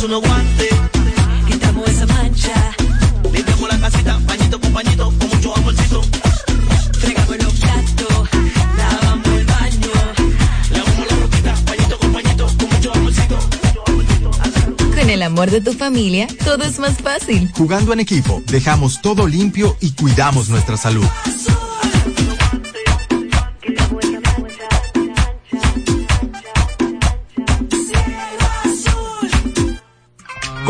Damos unos guantes, quitamos esa mancha. Limpiamos la casita, pañito con pañito, con mucho amorcito. Fregamos los platos, lavamos el baño. Lavamos la ropita, pañito con pañito, con mucho amorcito. Con el amor de tu familia, todo es más fácil. Jugando en equipo, dejamos todo limpio y cuidamos nuestra salud.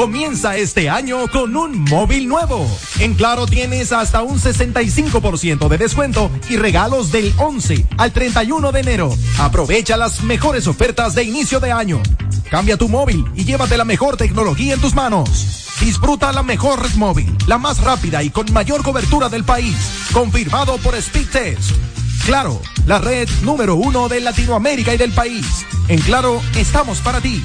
Comienza este año con un móvil nuevo. En Claro tienes hasta un 65% de descuento y regalos del 11 al 31 de enero. Aprovecha las mejores ofertas de inicio de año. Cambia tu móvil y llévate la mejor tecnología en tus manos. Disfruta la mejor red móvil, la más rápida y con mayor cobertura del país. Confirmado por Speedtest. Claro, la red número uno de Latinoamérica y del país. En Claro, estamos para ti.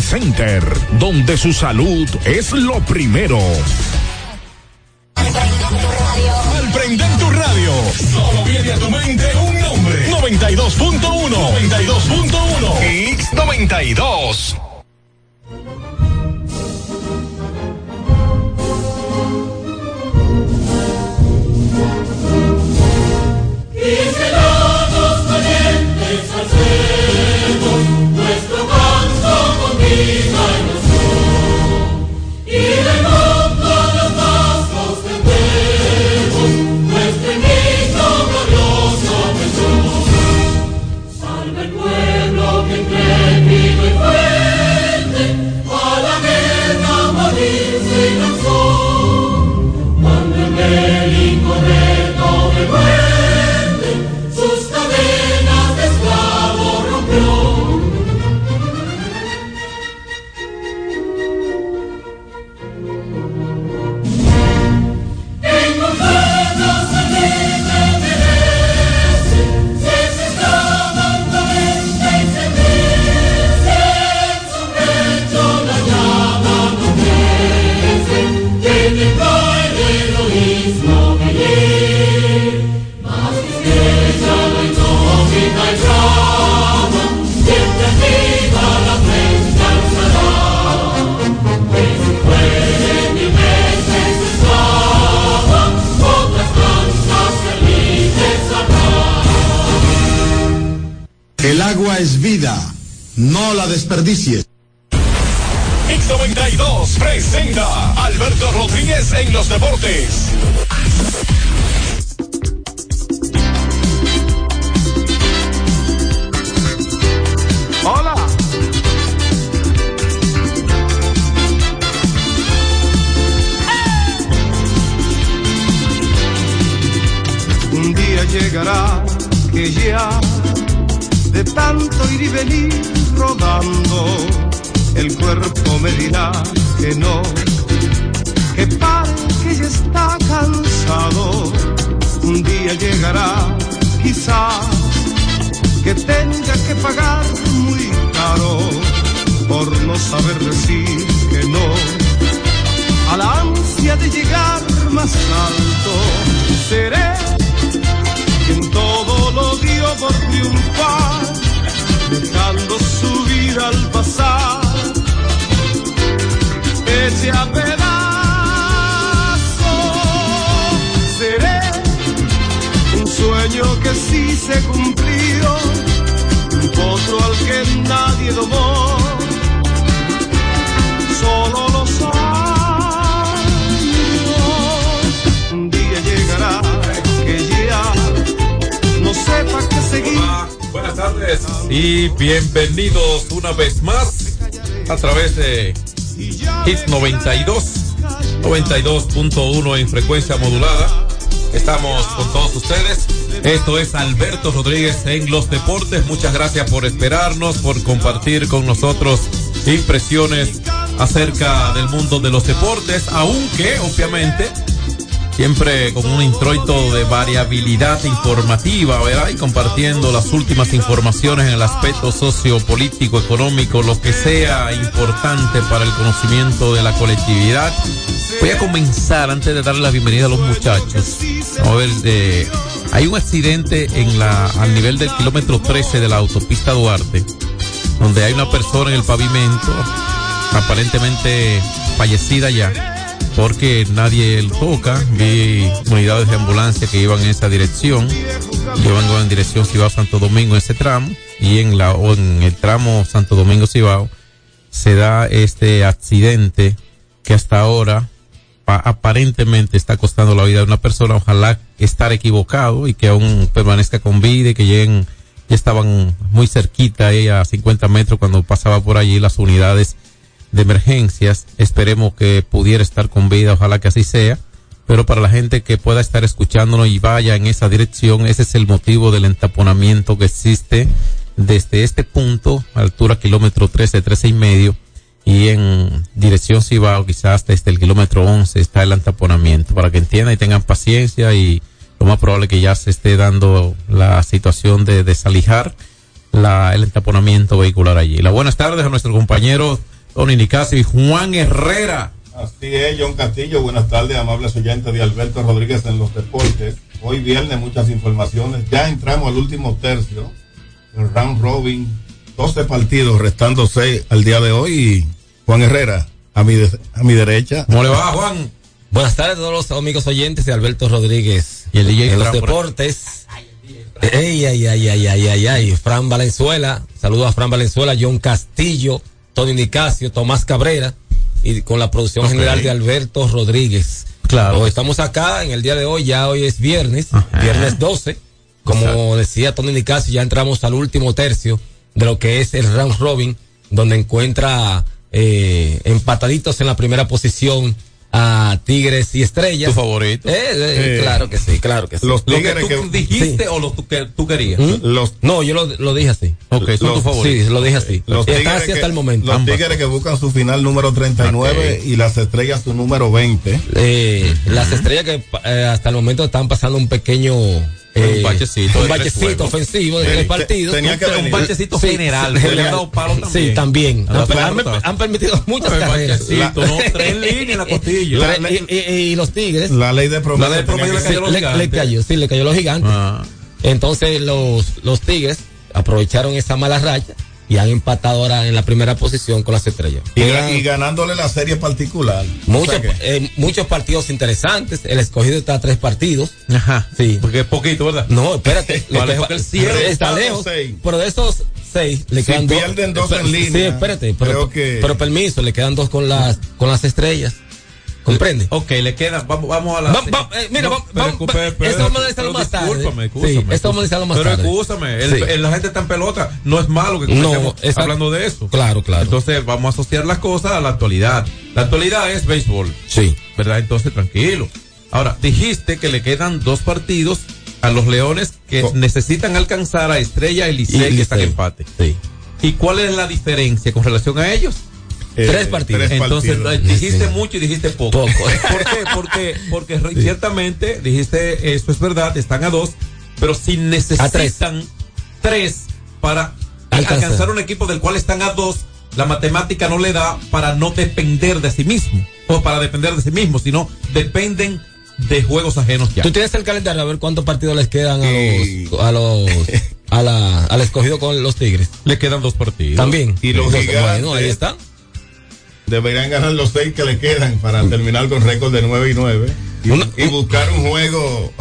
Center donde su salud es lo primero. Al prender tu radio, solo viene a tu mente un nombre. 92.1. 92.1. X92. Agua es vida, no la desperdicies. X92 presenta Alberto Rodríguez en los deportes. Hola. Un día llegará que ya tanto ir y venir rodando, el cuerpo me dirá que no, que pare, que ya está cansado. Un día llegará, quizás, que tenga que pagar muy caro por no saber decir que no a la ansia de llegar más alto. Seré quien todo lo dio por triunfar, dando su vida al pasar. Eche a pedazos, seré un sueño que sí se cumplió, un potro al que nadie domó, solo los años. Un día llegará que ya no sepa qué seguir. Buenas tardes y bienvenidos una vez más a través de Hits 92, 92.1 en frecuencia modulada. Estamos con todos ustedes. Esto es Alberto Rodríguez en los deportes. Muchas gracias por esperarnos, por compartir con nosotros impresiones acerca del mundo de los deportes, aunque obviamente siempre con un introito de variabilidad informativa, ¿verdad? Y compartiendo las últimas informaciones en el aspecto sociopolítico, económico, lo que sea importante para el conocimiento de la colectividad. Voy a comenzar antes de darle la bienvenida a los muchachos. A ver, eh, hay un accidente en la, al nivel del kilómetro 13 de la autopista Duarte, donde hay una persona en el pavimento, aparentemente fallecida ya porque nadie lo toca. Vi unidades de ambulancia que iban en esa dirección. Yo en dirección Cibao Santo Domingo en ese tramo y en la o en el tramo Santo Domingo Cibao se da este accidente que hasta ahora pa- aparentemente está costando la vida de una persona. Ojalá estar equivocado y que aún permanezca con vida y que lleguen ya estaban muy cerquita ahí a 50 metros cuando pasaba por allí las unidades de emergencias. Esperemos que pudiera estar con vida, ojalá que así sea. Pero para la gente que pueda estar escuchándonos y vaya en esa dirección, ese es el motivo del entaponamiento que existe desde este punto, altura kilómetro 13, 13 y medio, y en dirección Cibao, quizás desde el kilómetro 11 está el entaponamiento, para que entiendan y tengan paciencia y lo más probable que ya se esté dando la situación de desalijar la, el entaponamiento vehicular allí. La buenas tardes a nuestro compañero Tony Nicasio y Juan Herrera. Así es, John Castillo. Buenas tardes, amables oyentes de Alberto Rodríguez en los deportes. Hoy viernes muchas informaciones. Ya entramos al último tercio del round robin. 12 partidos, restando 6 al día de hoy. Y Juan Herrera, a mi, de- a mi derecha. ¿Cómo le va, Juan? Buenas tardes a todos los amigos oyentes de Alberto Rodríguez. Y el DJ en los deportes. Ey, ay, ay, ay, ay, ay, ay. Fran Valenzuela. Saludos a Fran Valenzuela, John Castillo, Tony Nicasio, Tomás Cabrera. Y con la producción general de Alberto Rodríguez. Claro. Estamos acá en el día de hoy, ya hoy es viernes, viernes 12. Como Exacto. decía Tony Nicasio, ya entramos al último tercio de lo que es el round robin, donde encuentra eh, empataditos en la primera posición a Tigres y Estrellas. ¿Tu favorito? Eh, eh, Eh, claro que sí, claro que sí. Los ¿Lo que tú que, dijiste Sí. o lo que tú querías? ¿Mm? los, No, yo lo, lo dije así. Ok, son Los- tus favoritos. Sí, lo dije así. los está así que, hasta el momento. los Ambas. tigres que buscan su final número 39 y las estrellas su número 20. Eh, Las estrellas que eh, hasta el momento están pasando un pequeño eh, Un bachecito un bachecito ofensivo de tres partidos. tenía que Un- bachecito Sí, general. sí, dado palo también. Sí, también. Han permitido muchas carreras. bachecito, ¿no? Tres líneas en la costilla. La- y, y- y los Tigres La ley de promedio. La ley de promedio le cayó los le, cayó, sí, le cayó los gigantes. Ah. Entonces los, los Tigres aprovecharon esa mala racha y han empatado ahora en la primera posición con las estrellas. Y, Juegan y ganándole la serie particular. muchos, O sea que- eh, muchos partidos interesantes. El escogido está a tres partidos. Ajá. Sí. Porque es poquito, ¿verdad? No, espérate. Lo lejos que él cierra. Está lejos. seis. Pero de esos seis le Si quedan dos. pierden dos en línea, Sí, espérate. Pero, creo que- pero permiso, le quedan dos con las, con las estrellas. ¿Comprende? Ok, le quedan. Vamos, vamos a la. Va- va- eh, mira, va- pero, va- pero- pero- esto vamos a analizarlo pero más tarde. Discúlpame, Sí, esto vamos a analizarlo más pero tarde. Escúchame, el- Sí. el- la gente está en pelota. No es malo que No, exacto. hablando de eso. Claro, claro. Entonces vamos a asociar las cosas a la actualidad. La actualidad es béisbol. Sí. ¿Verdad? Entonces tranquilo. Ahora, dijiste que le quedan dos partidos a los Leones que Co- necesitan alcanzar a Estrella y Licey que están en empate. Sí. ¿Y cuál es la diferencia con relación a ellos? Eh, tres partidos. Entonces partidos. eh, dijiste Sí. mucho y dijiste poco. Poco. ¿Por qué? Porque, porque ciertamente dijiste, eso es verdad, están a dos, pero si necesitan tres. para Alcanzar. alcanzar un equipo del cual están a dos, la matemática no le da para no depender de sí mismo, o para depender de sí mismo, sino dependen de juegos ajenos ya. Tú tienes el calendario a ver cuántos partidos les quedan a los, a los, a la, al escogido con los Tigres. Le quedan dos partidos. También. Y los gigantes. Bueno, ahí está. Deberían ganar los seis que le quedan para terminar con récord de 9 y 9. Y, y buscar un juego.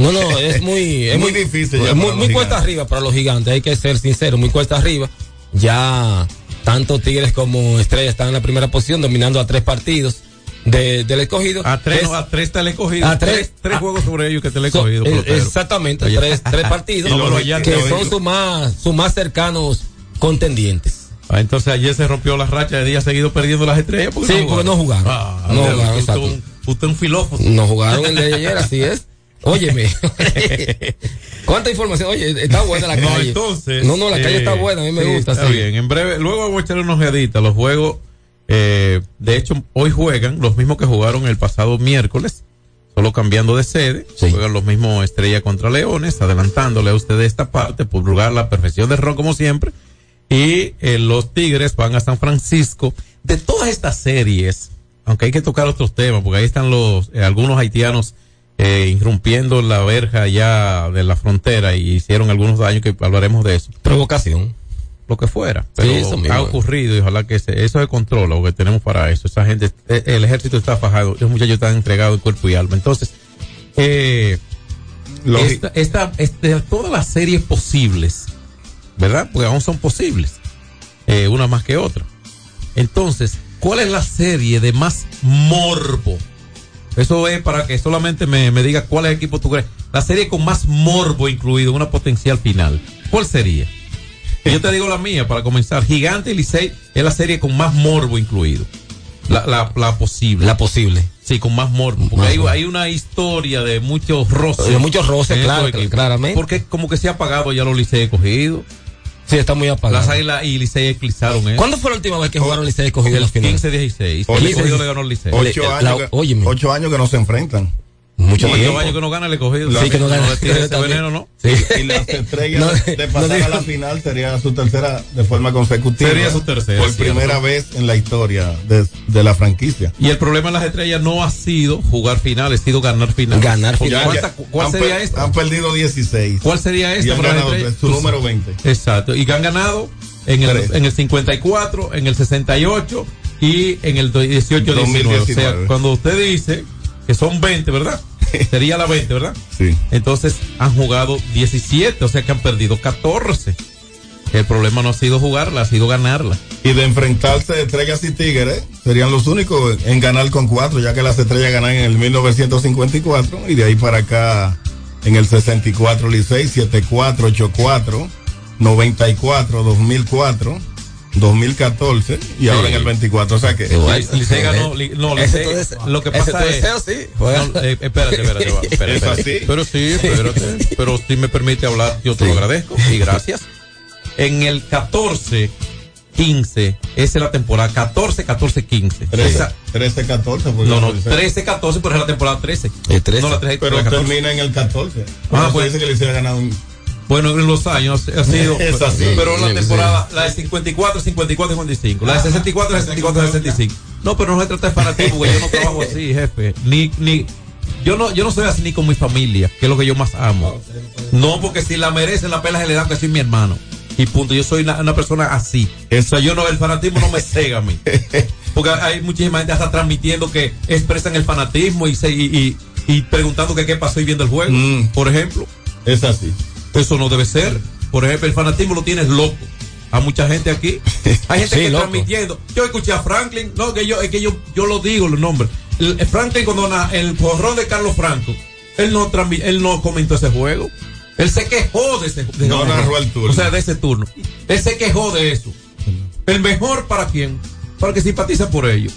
No, no, es muy, es Muy difícil es muy, muy cuesta arriba para los gigantes, hay que ser sincero, muy cuesta arriba. Ya tanto Tigres como Estrella están en la primera posición, dominando a tres partidos de- del escogido. A tres, Es- no, a tres te le he cogido. A tres- tres, tres a- juegos sobre ellos que te le he So- cogido. eh, pelotero. exactamente, tres, tres partidos No, que son sus más, sus más cercanos contendientes. Ah, entonces ayer se rompió la racha de días seguidos perdiendo las estrellas. Sí, porque no jugaron. Ah, No usted- jugaron, usted, un- usted un filósofo. No jugaron el de ayer, así es. Óyeme. ¿Cuánta información? Oye, está buena la No, calle. entonces. No, no, la calle eh, está buena, a mí me sí, gusta. Está sí. bien. En breve, luego voy a echarle unos ojeaditas. Los juegos, eh, de hecho, hoy juegan los mismos que jugaron el pasado miércoles, solo cambiando de sede. Juegan los mismos Estrella contra Leones, adelantándole a ustedes esta parte, por lugar la perfección del ron como siempre. Y eh, los Tigres van a San Francisco. De todas estas series, aunque hay que tocar otros temas, porque ahí están los eh, algunos haitianos eh, irrumpiendo la verja ya de la frontera y hicieron algunos daños que hablaremos de eso. Provocación. Lo que fuera. Pero eso mismo. ha ocurrido y ojalá que se- eso se controla, porque tenemos para eso. Esa gente, eh, el ejército está fajado, los muchachos están entregados de cuerpo y alma. Entonces, eh, esta, esta, este, todas las series posibles, ¿verdad? Porque aún son posibles, eh, una más que otra. Entonces, ¿cuál es la serie de más morbo? Eso es para que solamente me, me diga cuál es el equipo tú crees. La serie con más morbo incluido, una potencial final. ¿Cuál sería? Yo te digo la mía para comenzar. Gigante y Licey es la serie con más morbo incluido. La, la, la posible. La posible. Sí, con más morbo. Porque hay, una historia de muchos roces. De muchos roces, claro, claramente. Porque como que se ha apagado ya los Licey cogidos. Sí, está muy apagado. Las águilas y Licey eclipsaron eso. ¿Cuándo fue la última vez que jugaron Licey escogido en la final? 15-16. El escogido le ganó al Licey. Ocho años que no se enfrentan. Mucho Ocho tiempo. años que no gana el escogido. Sí, que no gana. le veneno, ¿no? Sí. Y las estrellas No, de no pasar digo- a la final sería su tercera de forma consecutiva. Sería su tercera, Por cierto. primera vez en la historia de, de la franquicia. Y el problema en las estrellas no ha sido jugar finales, ha sido ganar finales. Ganar finales. ¿cuánta- ¿Cuál han, sería esta? han perdido 16. ¿Cuál sería Y esta han para las ganado su número 20. Exacto. Y que han ganado en el, en el 54, en el 68 y en el 18-19. O sea, 2019. cuando usted dice que son 20, ¿verdad? Sería la 20, ¿verdad? Sí. Entonces han jugado 17, o sea que han perdido 14. El problema no ha sido jugarla, ha sido ganarla. Y de enfrentarse estrellas y tigres, serían los únicos en ganar con cuatro, ya que las estrellas ganan en el 1954 y de ahí para acá en el 64 Licey, 74, 84, 94, 2004, 2014 y ahora en el 24. O sea que Li- Licey ganó, no, Licey, lo que pasa es, deseo, sí. No, eh, espérate, espérate, espérate, ¿Es espérate. así? Pero sí, espérate, pero si me permite hablar, yo te lo agradezco y gracias. En el 14, 15, esa es la temporada, 14, 14, 15. 13, Esa- 13 14. porque no, no, Licey- 13, 14, pero es la temporada 13. El 13. No la 13, Pero la 14. termina en el 14. Ah, pues. dice que Licey ha ganado un- Bueno, en los años ha sido. Es así. Pero la temporada, la de 54, 54, 55. La de 64, 64, 65. No, pero no se trata de fanatismo, porque yo no trabajo así, jefe. Ni, ni. Yo no, yo no soy así ni con mi familia, que es lo que yo más amo. No, porque si la merecen, la pela se le da que soy mi hermano. Y punto, yo soy una, una persona así. O sea, yo no, el fanatismo no me cega a mí. Porque hay muchísima gente hasta transmitiendo que expresan el fanatismo y, se, y, y, y preguntando que qué pasó y viendo el juego. Mm. Por ejemplo. Es así. Eso no debe ser. Por ejemplo, el fanatismo lo tienes loco. A mucha gente aquí. Hay gente Sí, que loco. transmitiendo. Yo escuché a Franklin, no, que yo, es que yo, yo lo digo los nombres. El, el Franklin cuando na- el porrón de Carlos Franco, él no transmi- él no comentó ese juego. Él se quejó de ese de No narró el turno. O sea, de ese turno. Él se quejó de eso. El mejor para quién? Para que simpatiza por ellos.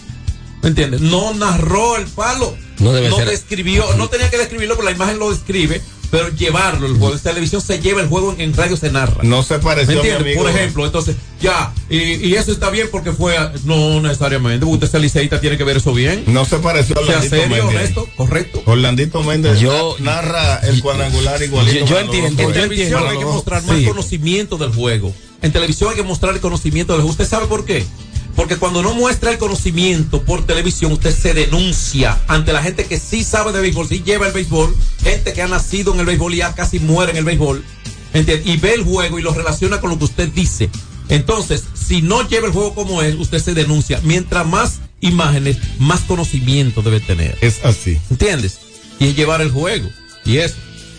¿Me entiendes? No narró el palo. No debe ser. describió, no tenía que describirlo, pero la imagen lo describe. Pero llevarlo, el juego de televisión se lleva el juego, en, en radio se narra. No se ¿Me pareció a mi entiendes? Por ejemplo, entonces, ya, y, y eso está bien porque fue, a- no necesariamente, usted es liceísta, tiene que ver eso bien. No se pareció a Sea Orlandito serio, Méndez. honesto, correcto. Orlandito Méndez Yo- na- narra el cuadrangular igualito. yo- yo entiendo, En yo televisión entiendo, hay que mostrar más sí. conocimiento del juego. En televisión hay que mostrar el conocimiento del juego. ¿Usted sabe por qué? Porque cuando no muestra el conocimiento por televisión, usted se denuncia ante la gente que sí sabe de béisbol, sí lleva el béisbol, gente que ha nacido en el béisbol y ya casi muere en el béisbol, ¿entiende? y ve el juego y lo relaciona con lo que usted dice. Entonces, si no lleva el juego como es, usted se denuncia. Mientras más imágenes, más conocimiento debe tener. Es así. ¿Entiendes? Y es llevar el juego. Y eso.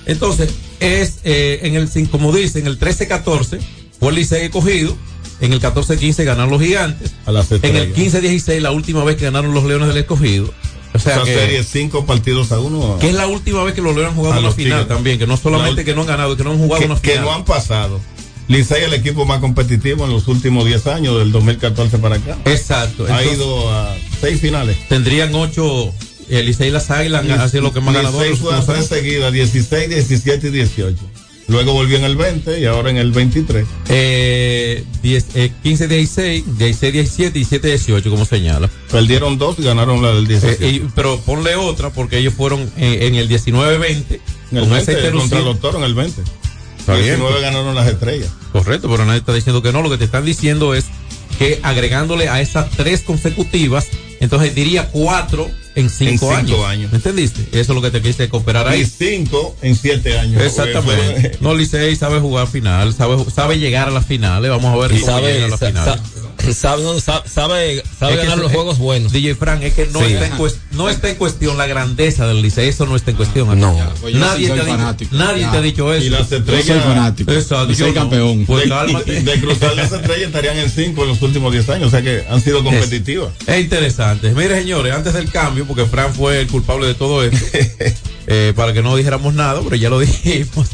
Entonces, es eh, en el, como dicen, el 13-14 fue el Licey escogido. En el 14-15 ganaron los gigantes. A las En el estrellas. 15-16, la última vez que ganaron los Leones del Escogido. O sea, Esa que, serie cinco partidos a uno. que es la última vez que los Leones han jugado una final Tigres. también. Que no solamente La que no han ganado, que no han jugado que, una que final. no han pasado. Licey es el equipo más competitivo en los últimos 10 años, del 2014 para acá. Exacto. ha Entonces, ido a seis finales. tendrían ocho. El Licey y las Águilas han sido lo que más ganadores. Licey fue a tres seguidas, 16, 17 y 18. Luego volvió en el 20 y ahora en el 23. Eh, 10, eh, 15, 16, 16, 17, 17, 18, como señala. Perdieron dos y ganaron la del 17. Eh, pero ponle otra porque ellos fueron eh, en el 19-20 en el con esa 20, contra los toros en el 20. Está bien. 19 ganaron las estrellas. Correcto, pero nadie está diciendo que no. Lo que te están diciendo es que agregándole a esas tres consecutivas, entonces diría cuatro en cinco, En cinco años. años. ¿Me entendiste? Eso es lo que te quise cooperar ahí. Y cinco en siete años. Exactamente. No, Licey sabe jugar final, sabe, sabe llegar a las finales. Vamos a ver Y cómo sabe, llega a las finales. Sa- sabe, sabe, sabe Es ganar los juegos buenos. DJ Frank, es que no, Sí. está en cues- no está en cuestión la grandeza del Licey, eso no está en cuestión. No. Pues nadie te ha dicho, fanático. nadie te ha dicho eso. Y las estrellas. Yo soy fanático. Exacto, Y soy yo no. campeón. Pues de, cruzar las estrellas estarían en cinco en los últimos 10 años. O sea que han sido competitivas. Es interesante. Mire, señores, antes del cambio, porque Fran fue el culpable de todo esto, eh, para que no dijéramos nada, pero ya lo dijimos.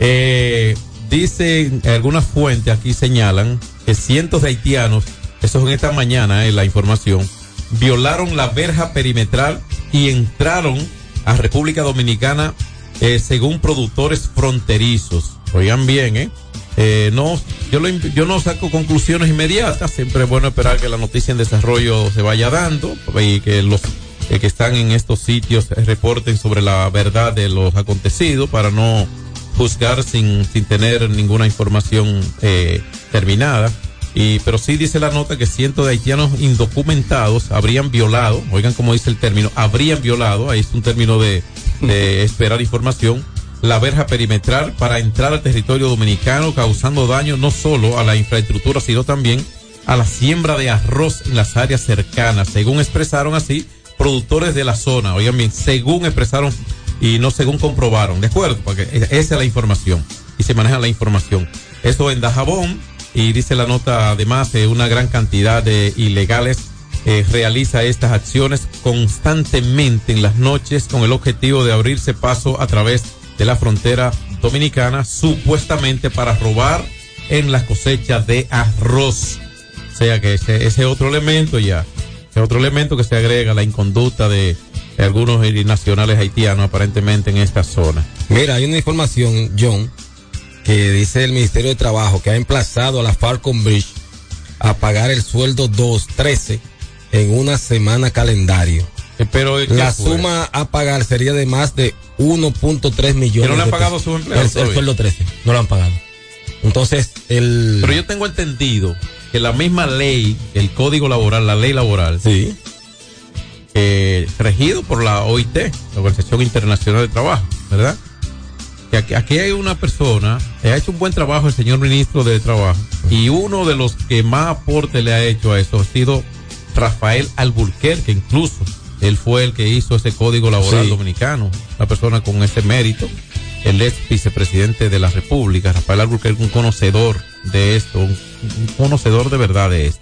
Eh, dicen algunas fuentes aquí señalan que cientos de haitianos, eso es en esta mañana, eh, la información, violaron la verja perimetral y entraron a República Dominicana eh, según productores fronterizos. Oigan bien, ¿eh? Eh, no, yo, lo yo no saco conclusiones inmediatas, siempre es bueno esperar que la noticia en desarrollo se vaya dando y que los eh, que están en estos sitios eh, reporten sobre la verdad de los acontecidos para no juzgar sin, sin tener ninguna información eh, terminada. Y, pero sí dice la nota que cientos de haitianos indocumentados habrían violado, oigan cómo dice el término, habrían violado, ahí es un término de, de esperar información, la verja perimetral para entrar al territorio dominicano causando daño no solo a la infraestructura, sino también a la siembra de arroz en las áreas cercanas, según expresaron así productores de la zona, oigan bien, según expresaron y no según comprobaron, ¿de acuerdo? Porque e- esa es la información y se maneja la información. Eso en Dajabón y dice la nota además que una gran cantidad de ilegales eh, realiza estas acciones constantemente en las noches con el objetivo de abrirse paso a través de la frontera dominicana supuestamente para robar en las cosechas de arroz. O sea que ese, ese otro elemento ya, ese otro elemento que se agrega la inconducta de, de algunos nacionales haitianos aparentemente en esta zona. Mira, hay una información, John, que dice el Ministerio de Trabajo que ha emplazado a la Falcon Bridge a pagar el sueldo 213 en una semana calendario. Pero ¿qué la suma a pagar sería de más de 1.3 millones. ¿Que no le han pagado sus empleados El, el sueldo 13, no lo han pagado. Entonces, el... Pero yo tengo entendido que la misma ley, el código laboral, la ley laboral, sí. Eh, regido por la OIT, la Organización Internacional de Trabajo, ¿verdad? Que aquí, aquí hay una persona, eh, ha hecho un buen trabajo el señor ministro de Trabajo, y uno de los que más aporte le ha hecho a eso ha sido Rafael Alburquerque, incluso. Él fue el que hizo ese código laboral Sí. dominicano, una persona con ese mérito. El ex vicepresidente de la República, Rafael Alburquerque, un conocedor de esto, un, un conocedor de verdad de esto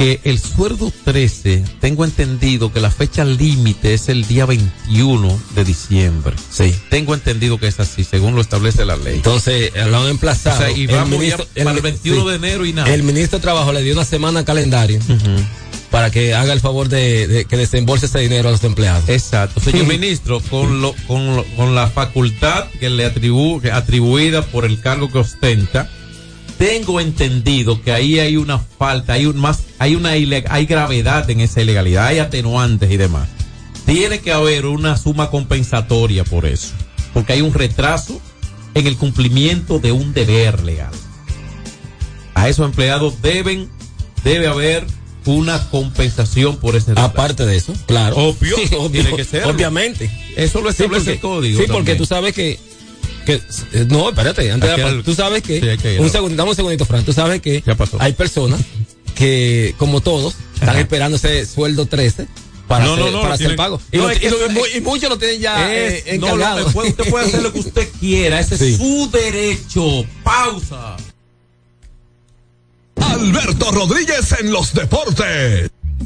que el sueldo 13, tengo entendido que la fecha límite es el día 21 de diciembre. Sí. Tengo entendido que es así, según lo establece la ley. Entonces, eh, lo han emplazado. O sea, y El vamos ministro- ya para el 21 de enero y nada. El ministro de Trabajo le dio una semana calendario para que haga el favor de, de que desembolse ese dinero a los empleados. Exacto. Señor ministro, con, lo, con, lo- con la facultad que le atribu, que atribuida por el cargo que ostenta, tengo entendido que ahí hay una falta, hay un más, hay una hay gravedad en esa ilegalidad, hay atenuantes y demás. Tiene que haber una suma compensatoria por eso, porque hay un retraso en el cumplimiento de un deber legal. A esos empleados deben, debe haber una compensación por ese retraso. Aparte de eso, claro. Obvio, Sí, obvio, tiene que ser. Obviamente. Eso lo establece el código. Sí, porque tú sabes que. Que eh, no, espérate, antes de la- tú sabes que. Sí, un segundo, dame un segundito, Fran. Tú sabes que hay personas que, como todos, están esperando ese sueldo 13 para No, hacer, no, no, para lo hacer pago. Y, No, lo- es que y lo- eso y mu- es- y muchos lo tienen ya Es- eh, no, lo- encargado. usted, puede, usted puede hacer lo que usted quiera. Ese Sí. es su derecho. Pausa. Alberto Rodríguez en los deportes.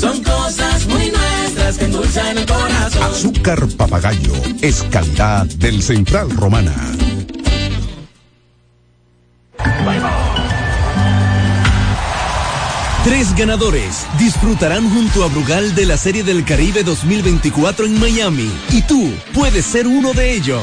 Son cosas muy nuestras que endulzan el corazón. Azúcar papagayo es calidad del Central Romana. Tres ganadores disfrutarán junto a Brugal de la Serie del Caribe 2024 en Miami y tú puedes ser uno de ellos.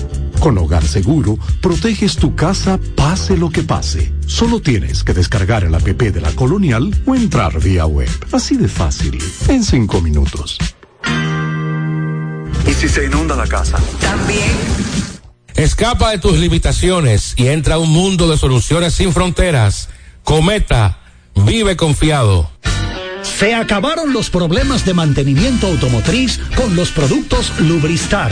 Con Hogar Seguro, proteges tu casa pase lo que pase. Solo tienes que descargar el app de la Colonial o entrar vía web. Así de fácil, en cinco minutos. ¿Y si se inunda la casa? También. Escapa de tus limitaciones y entra a un mundo de soluciones sin fronteras. Cometa, vive confiado. Se acabaron los problemas de mantenimiento automotriz con los productos Lubristar.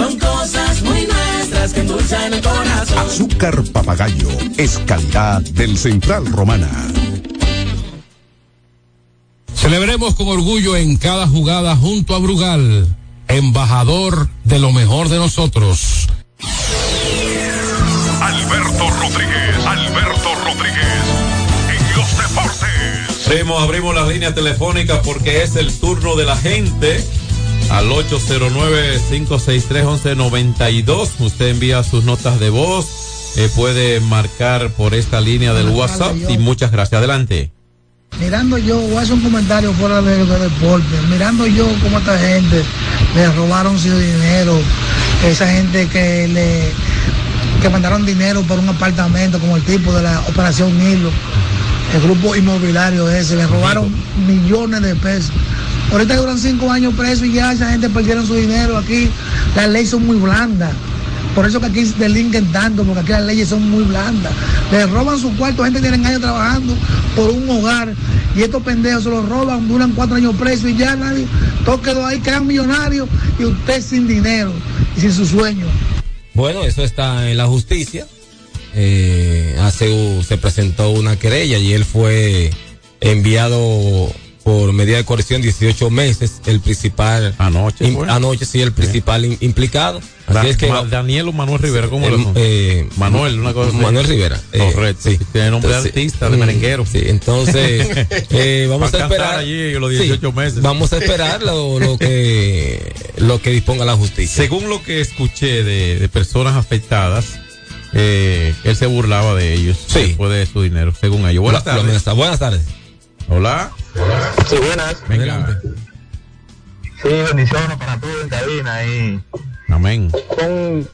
Son cosas muy nuestras que endulzan el corazón. Azúcar papagayo es calidad del Central Romana. Celebremos con orgullo en cada jugada junto a Brugal, embajador de lo mejor de nosotros. Alberto Rodríguez, Alberto Rodríguez, en los deportes. Abrimos, abrimos las líneas telefónicas porque es el turno de la gente. Al 809-563-1192. Usted envía sus notas de voz. eh, puede marcar por esta línea del WhatsApp. Y muchas gracias. Adelante. Mirando yo, voy a hacer un comentario fuera de, de deporte. Mirando yo cómo esta gente le robaron su dinero. Esa gente que le que mandaron dinero por un apartamento como el tipo de la Operación Nilo. El grupo inmobiliario ese, le robaron millones de pesos. Ahorita duran cinco años presos y ya esa gente perdieron su dinero aquí. Las leyes son muy blandas. Por eso que aquí delinquen tanto, porque aquí las leyes son muy blandas. Le roban su cuarto, gente tiene años trabajando por un hogar y estos pendejos se los roban, duran cuatro años presos y ya nadie, todo quedó ahí, quedan millonarios y usted sin dinero y sin su sueño. Bueno, eso está en la justicia. Eh, hace, se presentó una querella y él fue enviado por medida de coerción 18 meses, el principal anoche im- anoche sí el principal im- implicado. Así Da- es que Ma- Daniel o Manuel Rivera, ¿cómo Eh, lo eh, Manuel, una cosa así. Manuel Rivera. eh, Correcto. sí. Tiene nombre de Entonces, artista, de mm, merenguero. Sí, entonces eh, vamos Va a esperar. allí los Sí, 18 meses. Vamos a esperar lo, lo que lo que disponga la justicia. Según lo que escuché de, de personas afectadas, eh, él se burlaba de ellos después de su dinero, según ellos. Buenas lo tardes. Buenas tardes. Hola. Sí, buenas. Venga. Sí, bendiciones para todos en cabina y Amén. con,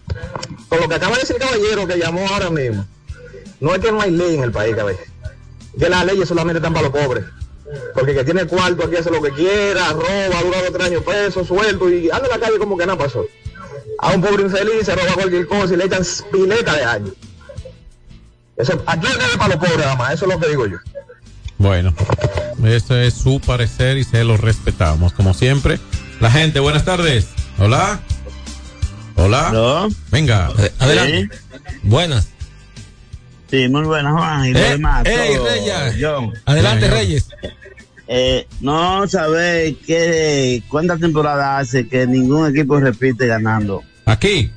con lo que acaba de decir el caballero que llamó ahora mismo. No es que no hay ley en el país, cabeza. Que las leyes solamente están para los pobres. Porque el que tiene cuarto aquí hace lo que quiera, roba, dura dos tres años preso, suelto y anda en la calle como que nada pasó. A un pobre infeliz se roba cualquier cosa y le echan pileta de años. Eso, aquí leyes para los pobres, nada más. Eso es lo que digo yo. Bueno, eso es su parecer y se lo respetamos. Como siempre, la gente, buenas tardes. Hola. Hola. Venga. adelante. Buenas. Sí, muy buenas, Juan. Y Eh, demás. ey, todo, Reyes. John. Adelante, Reyes. Eh, no sabéis qué, cuántas temporadas hace que ningún equipo repite ganando. Aquí.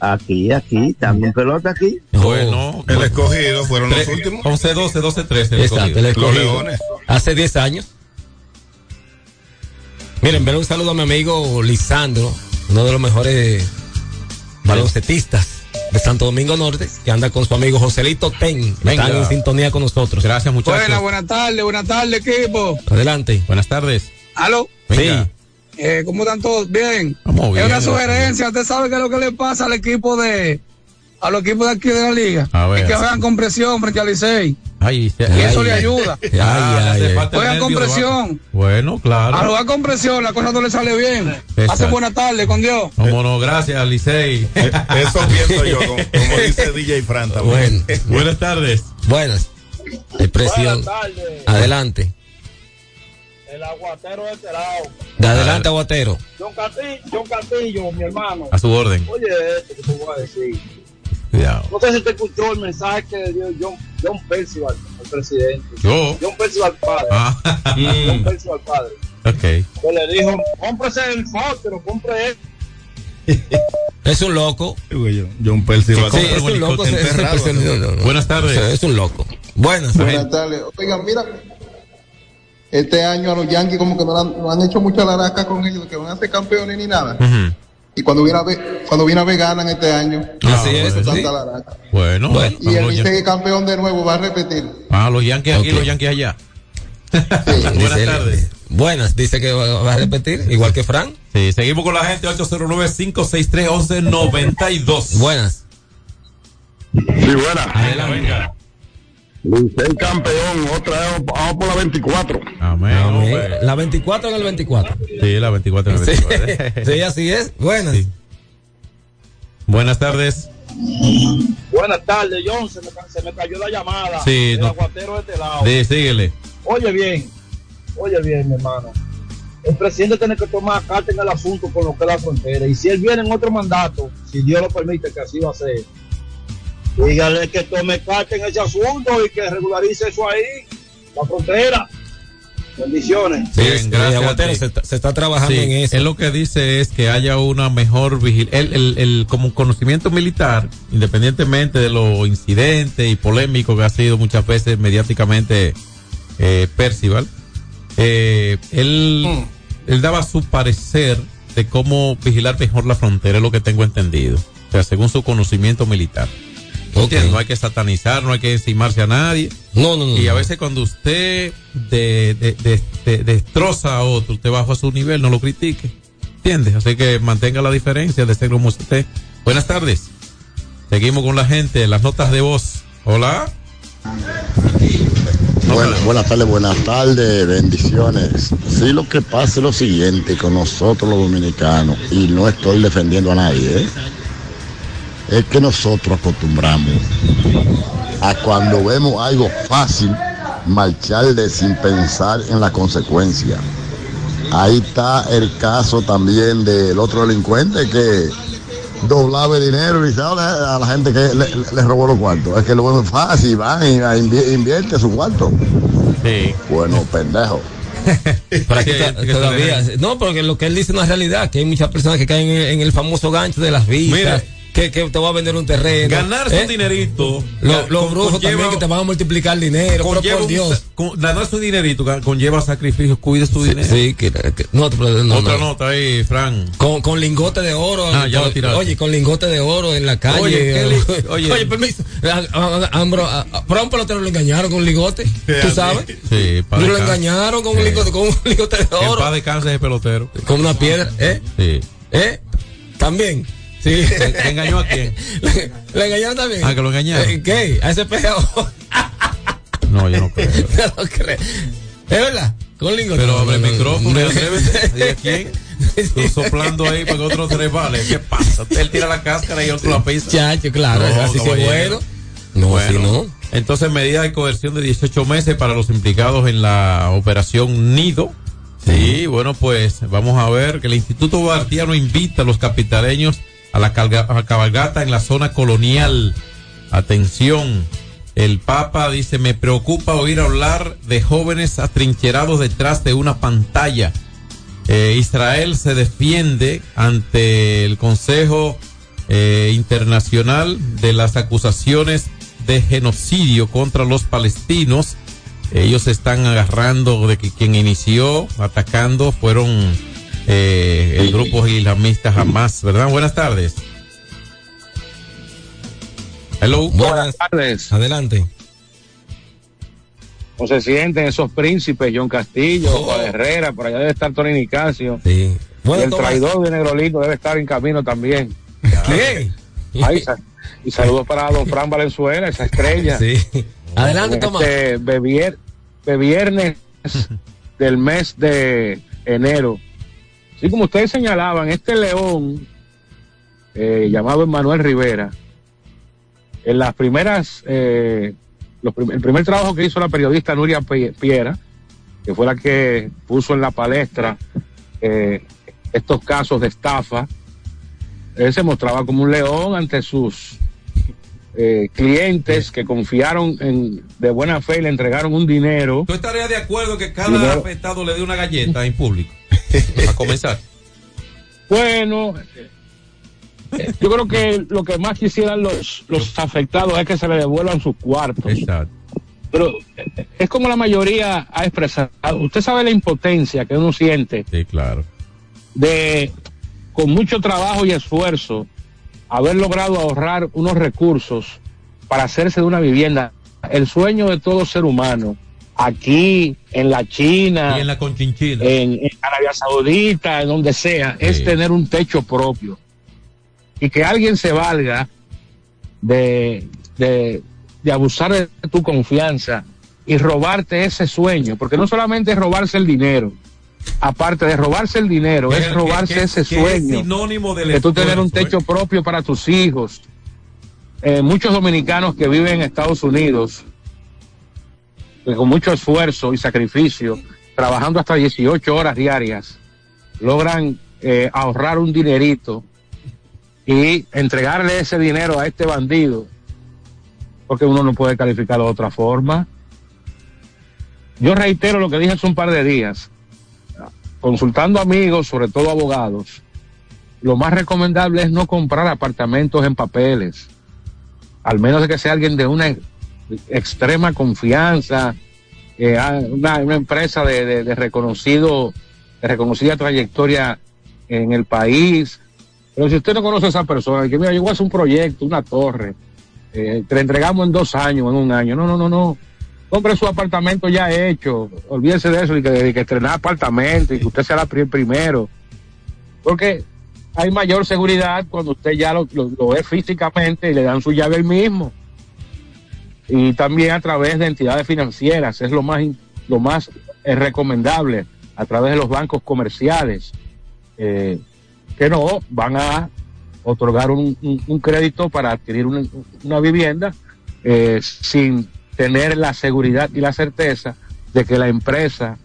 Aquí, aquí, también pelota aquí. Bueno, El escogido fueron los últimos. 11, 12, 12, 13. el Exacto, el escogido. Hace 10 años. Miren, ver un saludo a mi amigo Lisandro, uno de los mejores baloncetistas de Santo Domingo Norte, que anda con su amigo Joselito Ten. Venga. Están en sintonía con nosotros. Gracias, Buenas, buenas tardes, buenas tardes, equipo. Adelante. Buenas tardes. ¿Aló? Venga. Eh, ¿Cómo están todos? Bien. Vamos bien, Es una sugerencia. ¿Usted sabe qué es lo que le pasa al equipo de a los equipos de aquí de la liga? A ver. Es que juegan con presión frente al Licey. Ay, Y eso le ayuda. Ay, ay, ay. Juegan con presión. Bueno, claro. A jugar con presión, la cosa no le sale bien. Exacto. Hace buena tarde, con Dios. Cómo no, gracias, Licey. Eso pienso yo, como, como dice DJ Fran también. Bueno. Buenas tardes. Buenas. Hay presión. Adelante. El aguatero de este lado. De adelante, Aguatero. John Castillo, John Castillo, mi hermano. A su orden. Oye, esto que te voy a decir. Cuidado. No sé si te escuchó el mensaje que dio John, John Percival, el presidente. Yo. John Percival padre. Ah. John Percival padre. Ok. Que le dijo, cómprese el Foster, compre él. Es un loco. John Percy va a Sí, es un loco. helicóptero es- es- enterrado, es- no, no, no. Buenas tardes. Es un loco. Buenas. Buenas tardes. Oigan, mira, este año a los Yankees como que no han, no han hecho mucha laraca con ellos, que van a ser campeones ni nada. Y cuando viene a ver, cuando viene a ver ganan este año. Así No, es, sí. tanta laraca. Bueno, Y el es campeón de nuevo, va a repetir. Ah, los Yankees aquí, Ok. los Yankees allá. Buenas Dice- tardes. Buenas, dice que va a repetir, igual que Frank. Sí, seguimos con la gente 809-563-1192. Buenas. Sí, buena. Venga, venga. Licey campeón, otra vez, vamos por la 24. Amén. La 24 en el 24. Sí, la 24 en el Sí, 24. sí, así es. Buenas. Buenas tardes. Buenas tardes, John. Se me, ca- se me cayó la llamada. Sí, El no. aguatero de este lado. Sí, síguele. Oye bien, oye bien, mi hermano. El presidente tiene que tomar carta en el asunto con lo que es la frontera. Y si él viene en otro mandato, si Dios lo permite, que así va a ser, dígale que tome carta en ese asunto y que regularice eso ahí, la frontera. Bendiciones. Sí, Bien, sí, gracias se, está- se está trabajando Sí, en eso. Él lo que dice es que haya una mejor vigilancia. El, el, el- como un conocimiento militar, independientemente de lo incidente y polémico que ha sido muchas veces mediáticamente eh, Percival, eh, él, él daba su parecer de cómo vigilar mejor la frontera, es lo que tengo entendido. O sea, según su conocimiento militar. ¿Entiendes? No hay que satanizar, no hay que encimarse a nadie. No, no, no. Y a veces cuando usted de, de- de- de- destroza a otro, usted bajo a su nivel, no lo critique. ¿Entiendes? Así que mantenga la diferencia de ser como usted. Buenas tardes. Seguimos con la gente, las notas de voz. Hola. Bueno, buenas tardes, buenas tardes, bendiciones. Sí, lo que pasa es lo siguiente con nosotros los dominicanos, y no estoy defendiendo a nadie, ¿eh? Es que nosotros acostumbramos a cuando vemos algo fácil, marcharle sin pensar en la consecuencia. Ahí está el caso también del otro delincuente que doblaba el dinero y "Ahora a la gente que le, le- le robó los cuartos. Es que lo vemos fácil, van y invierte su cuarto. Sí. Bueno, pendejo. Por aquí todavía. No, porque lo que él dice no es realidad, que hay muchas personas que caen en, en el famoso gancho de las vistas, Mira. Que, que te va a vender un terreno. Ganarse ¿eh? un dinerito. Lo- los brujos conlleva- también que te van a multiplicar dinero, pero por un Dios. sa- con- ganarse un dinerito conlleva sacrificio. Cuide su dinero. Sí, que, que- no, no, Otra no. nota ahí, Fran. Con, con lingote de oro. Ah, ya con- lo. Oye, con lingote de oro en la calle. Oye, ¿qué li- oye. oye, permiso. A, a- a- Ambro- pero un pelotero lo engañaron con un lingote. ¿Tú sabes? Sí, pa' Lo engañaron con un lingote, con un lingote de En paz oro. descanse ese pelotero. Con una piedra, ¿eh? Sí. ¿Eh? También. Sí. ¿Se engañó a quién? Le, le engañaron también. Ah, que lo engañaron. Eh, ¿Qué? A ese pejeo. No, yo no creo. no lo creo. ¿Es verdad? Con lingote. Pero abre el No, no, no, micrófono, no. atrévete. ¿Y a quién? Tú soplando ahí para que otro se resbale. ¿Qué pasa? Él tira la cáscara y otro la pisa. Chacho, claro, así sí es caballero. bueno. No, Bueno, si no. Entonces, medida de coerción de 18 meses para los implicados en la operación Nido. Sí, bueno, pues vamos a ver que el Instituto Bartiano invita a los capitaleños a la, cabalgata en la zona colonial. Atención, el Papa dice, me preocupa oír hablar de jóvenes atrincherados detrás de una pantalla. Eh, Israel se defiende ante el Consejo eh, Internacional de las acusaciones de genocidio contra los palestinos. Ellos están agarrando de que quien inició atacando fueron eh, el grupo islamista Hamas, ¿verdad? Buenas tardes. Hello. Buenas tardes. Adelante. ¿Cómo se sienten esos príncipes? John Castillo, Juan Herrera, por allá debe estar Tony Nicasio. Sí. y Bueno, el Tomás. traidor de Negrolito debe estar en camino también. ¿Qué? Y saludos para don Fran Valenzuela, esa estrella. Sí. Adelante, Tomás. Este bebier- beviernes del mes de enero. Sí, como ustedes señalaban, este león eh, llamado Manuel Rivera, en las primeras, eh, los prim- el primer trabajo que hizo la periodista Nuria Piera, que fue la que puso en la palestra eh, estos casos de estafa, él se mostraba como un león ante sus eh, clientes que confiaron en, de buena fe y le entregaron un dinero. ¿Tú estarías de acuerdo que cada Dinero. afectado le dé una galleta en público? A comenzar. Bueno, yo creo que lo que más quisieran los, los afectados es que se le devuelvan sus cuartos. Pero eh, es como la mayoría ha expresado. Usted sabe la impotencia que uno siente Sí, claro. de, con mucho trabajo y esfuerzo, haber logrado ahorrar unos recursos para hacerse de una vivienda. El sueño de todo ser humano, aquí, en la China, Y en la conchinchina. en, en Arabia Saudita, en donde sea, es tener un techo propio. Y que alguien se valga de, de, de abusar de tu confianza y robarte ese sueño, porque no solamente es robarse el dinero, aparte de robarse el dinero, es robarse que- ese que es sueño sinónimo del de tú tener un techo propio para tus hijos. Eh, muchos dominicanos que viven en Estados Unidos, que con mucho esfuerzo y sacrificio, trabajando hasta 18 horas diarias, logran eh, ahorrar un dinerito y entregarle ese dinero a este bandido, porque uno no puede calificarlo de otra forma. Yo reitero lo que dije hace un par de días, consultando amigos, sobre todo abogados, lo más recomendable es no comprar apartamentos en papeles, al menos de que sea alguien de una extrema confianza, eh, una, empresa de, de- reconocido, de reconocida trayectoria en el país. Pero si usted no conoce a esa persona, que mira, yo voy a hacer un proyecto, una torre, eh, te la entregamos en dos años, en un año. No, no, no, no. Compre su apartamento ya hecho. Olvídese de eso y que, de que estrenar apartamento y que usted sea pri- primero. Porque hay mayor seguridad cuando usted ya lo, lo, lo ve físicamente y le dan su llave el mismo. Y también a través de entidades financieras, es lo más, lo más eh, recomendable, a través de los bancos comerciales, eh, que no van a otorgar un, un- crédito para adquirir una, una vivienda eh, sin tener la seguridad y la certeza de que la empresa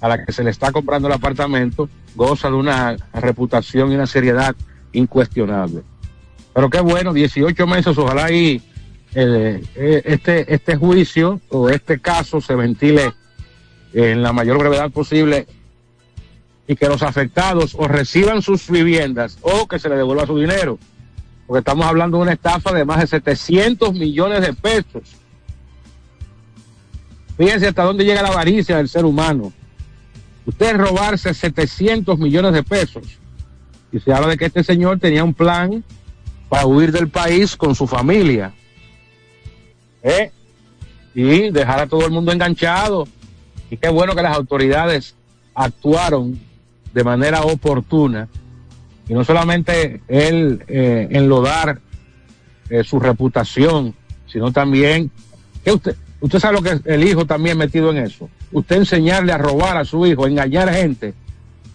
a la que se le está comprando el apartamento goza de una reputación y una seriedad incuestionable. Pero qué bueno, 18 meses, ojalá ahí eh, este, este juicio o este caso se ventile en la mayor brevedad posible y que los afectados o reciban sus viviendas o que se les devuelva su dinero. Porque estamos hablando de una estafa de más de 700 millones de pesos. Fíjense hasta dónde llega la avaricia del ser humano. Usted robarse 700 millones de pesos. Y se habla de que este señor tenía un plan para huir del país con su familia. ¿Eh? Y dejar a todo el mundo enganchado. Y qué bueno que las autoridades actuaron de manera oportuna y no solamente él eh, enlodar eh, su reputación, sino también que usted usted sabe lo que es el hijo también metido en eso. Usted enseñarle a robar a su hijo, engañar gente.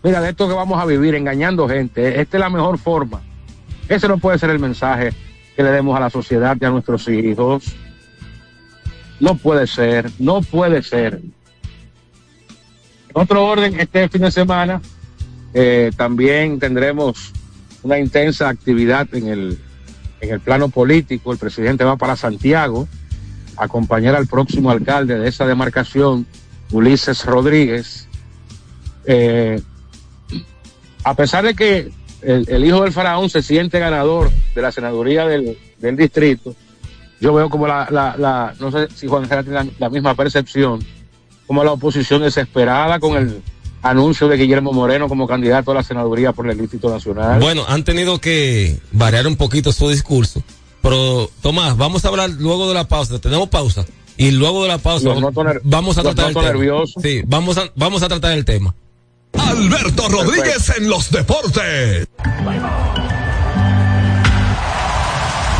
Mira, de esto que vamos a vivir engañando gente, esta es la mejor forma. Ese no puede ser el mensaje que le demos a la sociedad y a nuestros hijos. No puede ser, no puede ser. Otro orden, este fin de semana eh, también tendremos una intensa actividad en el, en el plano político. El presidente va para Santiago a acompañar al próximo alcalde de esa demarcación, Ulises Rodríguez. Eh, a pesar de que el, el, hijo del faraón se siente ganador de la senaduría del, del distrito, yo veo como la, la, la, no sé si Juan Gerard tiene la, la misma percepción, como la oposición desesperada con el anuncio de Guillermo Moreno como candidato a la senaduría por el Distrito Nacional. Bueno, han tenido que variar un poquito su discurso, pero Tomás, vamos a hablar luego de la pausa. Tenemos pausa y luego de la pausa vamos a tratar el tema. nervioso. Sí, vamos a vamos a tratar el tema. Alberto Rodríguez en los deportes.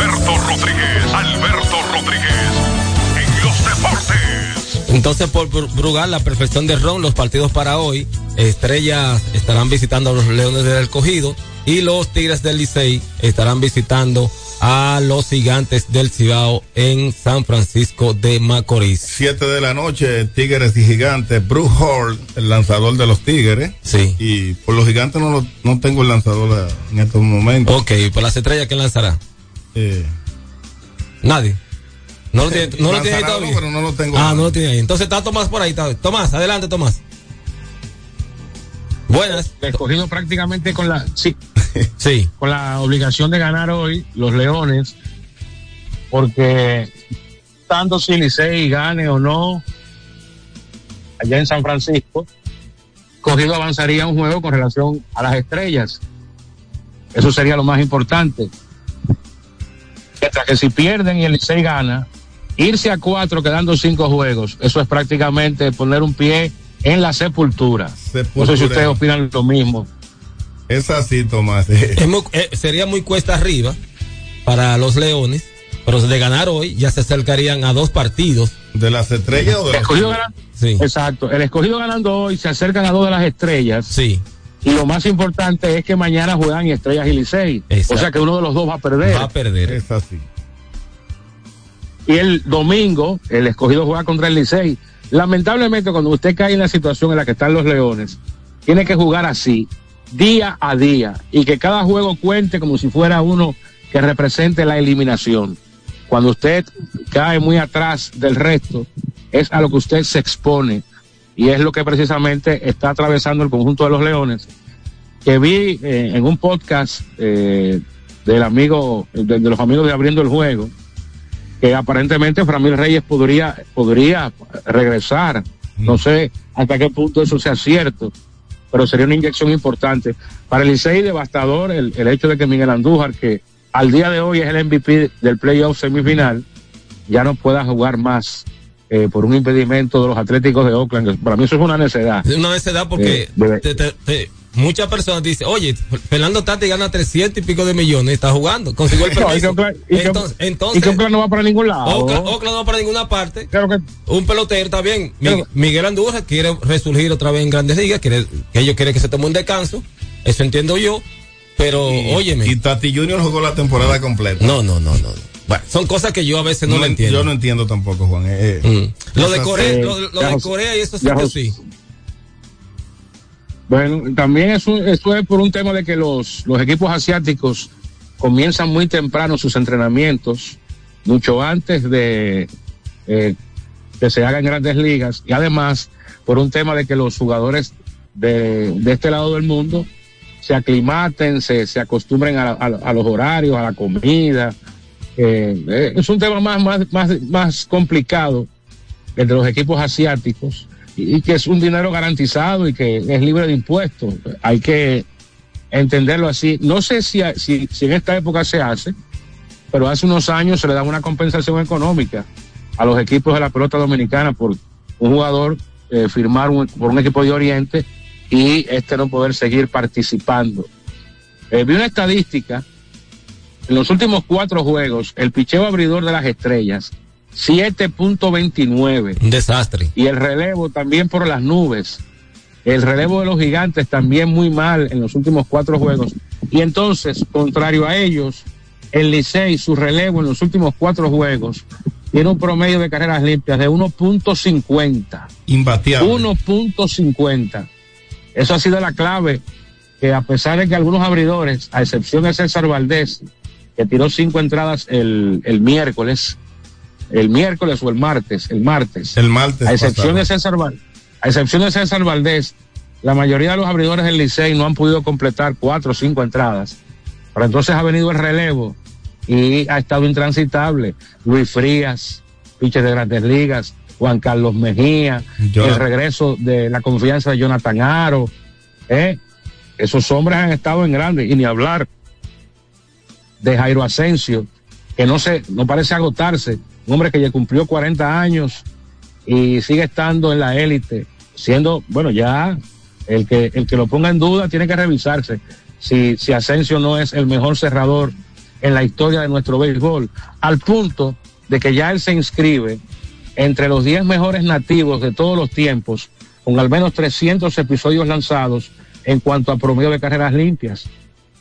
Alberto Rodríguez, Alberto Rodríguez, en los deportes. Entonces, por Bru- Brugal, la perfección de Ron, los partidos para hoy, Estrellas estarán visitando a los Leones del Escogido y los Tigres del Licey estarán visitando a los Gigantes del Cibao en San Francisco de Macorís. 7 de la noche, Tigres y Gigantes. Bruce Hall, el lanzador de los Tigres. Sí. Y por los Gigantes no, no tengo el lanzador eh, en estos momentos. Ok, por las estrellas, ¿quién lanzará? Eh, Nadie. No lo tiene, no lo tiene ahí todavía. pero no lo tengo. Ah, no lo tiene ahí. Entonces está Tomás por ahí. está- Tomás, adelante, Tomás. Buenas. Escogido prácticamente con la, sí, Sí. con la obligación de ganar hoy los Leones, porque tanto si Licey gane o no, allá en San Francisco, Cogido avanzaría un juego con relación a las estrellas. Eso sería lo más importante. Mientras que si pierden y el Licey gana, irse a cuatro quedando cinco juegos, eso es prácticamente poner un pie en la sepultura. No sé si Sepultura. ustedes opinan lo mismo. Es así, Tomás. Es muy- eh, sería muy cuesta arriba para los Leones, pero de ganar hoy ya se acercarían a dos partidos. ¿De las estrellas o de los Escogido gana- Sí. Exacto. El escogido ganando hoy se acercan a dos de las estrellas. Sí. Y lo más importante es que mañana juegan Estrellas y Licey. Exacto. O sea que uno de los dos va a perder. Va a perder. Es así. Y el domingo, el escogido juega contra el Licey. Lamentablemente, cuando usted cae en la situación en la que están los Leones, tiene que jugar así, día a día, y que cada juego cuente como si fuera uno que represente la eliminación. Cuando usted cae muy atrás del resto, es a lo que usted se expone. Y es lo que precisamente está atravesando el conjunto de los Leones, que vi eh, en un podcast eh, del amigo, de, de los amigos de Abriendo el Juego, que aparentemente Framil Reyes podría, podría regresar. No sé hasta qué punto eso sea cierto, pero sería una inyección importante. Para el Licey devastador el, el hecho de que Miguel Andújar, que al día de hoy es el MVP del playoff semifinal, ya no pueda jugar más eh, por un impedimento de los Atléticos de Oakland. Para mí eso es una necedad. Es una necedad porque Eh, debe- te- te- te- muchas personas dicen, oye, Fernando Tati gana 300 y pico de millones, está jugando, consiguió el No, y que permiso. Oakland- y que- entonces, y entonces que Oakland no va para ningún lado. Oakland, Oakland no va para ninguna parte. Claro que Un pelotero está bien. Claro. Miguel Andújar quiere resurgir otra vez en Grandes Ligas, quiere, que ellos quieren que se tome un descanso. Eso entiendo yo. Pero, Y- óyeme. Y Tati Junior jugó la temporada completa. no, no, no, no. no. Bueno, son cosas que yo a veces no, lo entiendo. Yo no entiendo tampoco, Juan. Eh, eh, Mm. Lo de Corea, Eh, lo, de Corea y eso sí que sí. Bueno, también es un- esto es por un tema de que los, los equipos asiáticos comienzan muy temprano sus entrenamientos, mucho antes de eh, que se hagan grandes ligas, y además por un tema de que los jugadores de, de este lado del mundo se aclimaten, se, se acostumbren a, la- a- a los horarios, a la comida. Eh, eh, es un tema más, más, más, más complicado el de los equipos asiáticos y, que es un dinero garantizado y que es libre de impuestos. Hay que entenderlo así. No sé si, si, si en esta época se hace, pero hace unos años se le da una compensación económica a los equipos de la pelota dominicana por un jugador eh, firmar un- por un equipo de Oriente y este no poder seguir participando. Eh, vi una estadística, en los últimos cuatro juegos, el picheo abridor de las estrellas, 7.29 Un desastre. y el relevo también por las nubes. El relevo de los gigantes también muy mal en los últimos cuatro juegos. Y entonces, contrario a ellos, el Licey, su relevo en los últimos cuatro juegos, tiene un promedio de carreras limpias de 1.50. Imbateable. 1.50. Eso ha sido la clave, que a pesar de que algunos abridores, a excepción de César Valdés, que tiró cinco entradas el, el miércoles, el miércoles o el martes, el martes, El martes. a excepción pasado. de César a excepción de César Valdés, la mayoría de los abridores del Licey no han podido completar cuatro o cinco entradas. Pero entonces ha venido el relevo y ha estado intransitable. Luis Frías, pitcher de grandes ligas, Juan Carlos Mejía, Jonathan. el regreso de la confianza de Jonathan Aro. ¿eh? Esos hombres han estado en grandes, y ni hablar de Jairo Asensio, que no se, no parece agotarse, un hombre que ya cumplió 40 años y sigue estando en la élite, siendo, bueno, ya el que, el que lo ponga en duda tiene que revisarse si, si Asensio no es el mejor cerrador en la historia de nuestro béisbol, al punto de que ya él se inscribe entre los 10 mejores nativos de todos los tiempos, con al menos 300 episodios lanzados en cuanto a promedio de carreras limpias.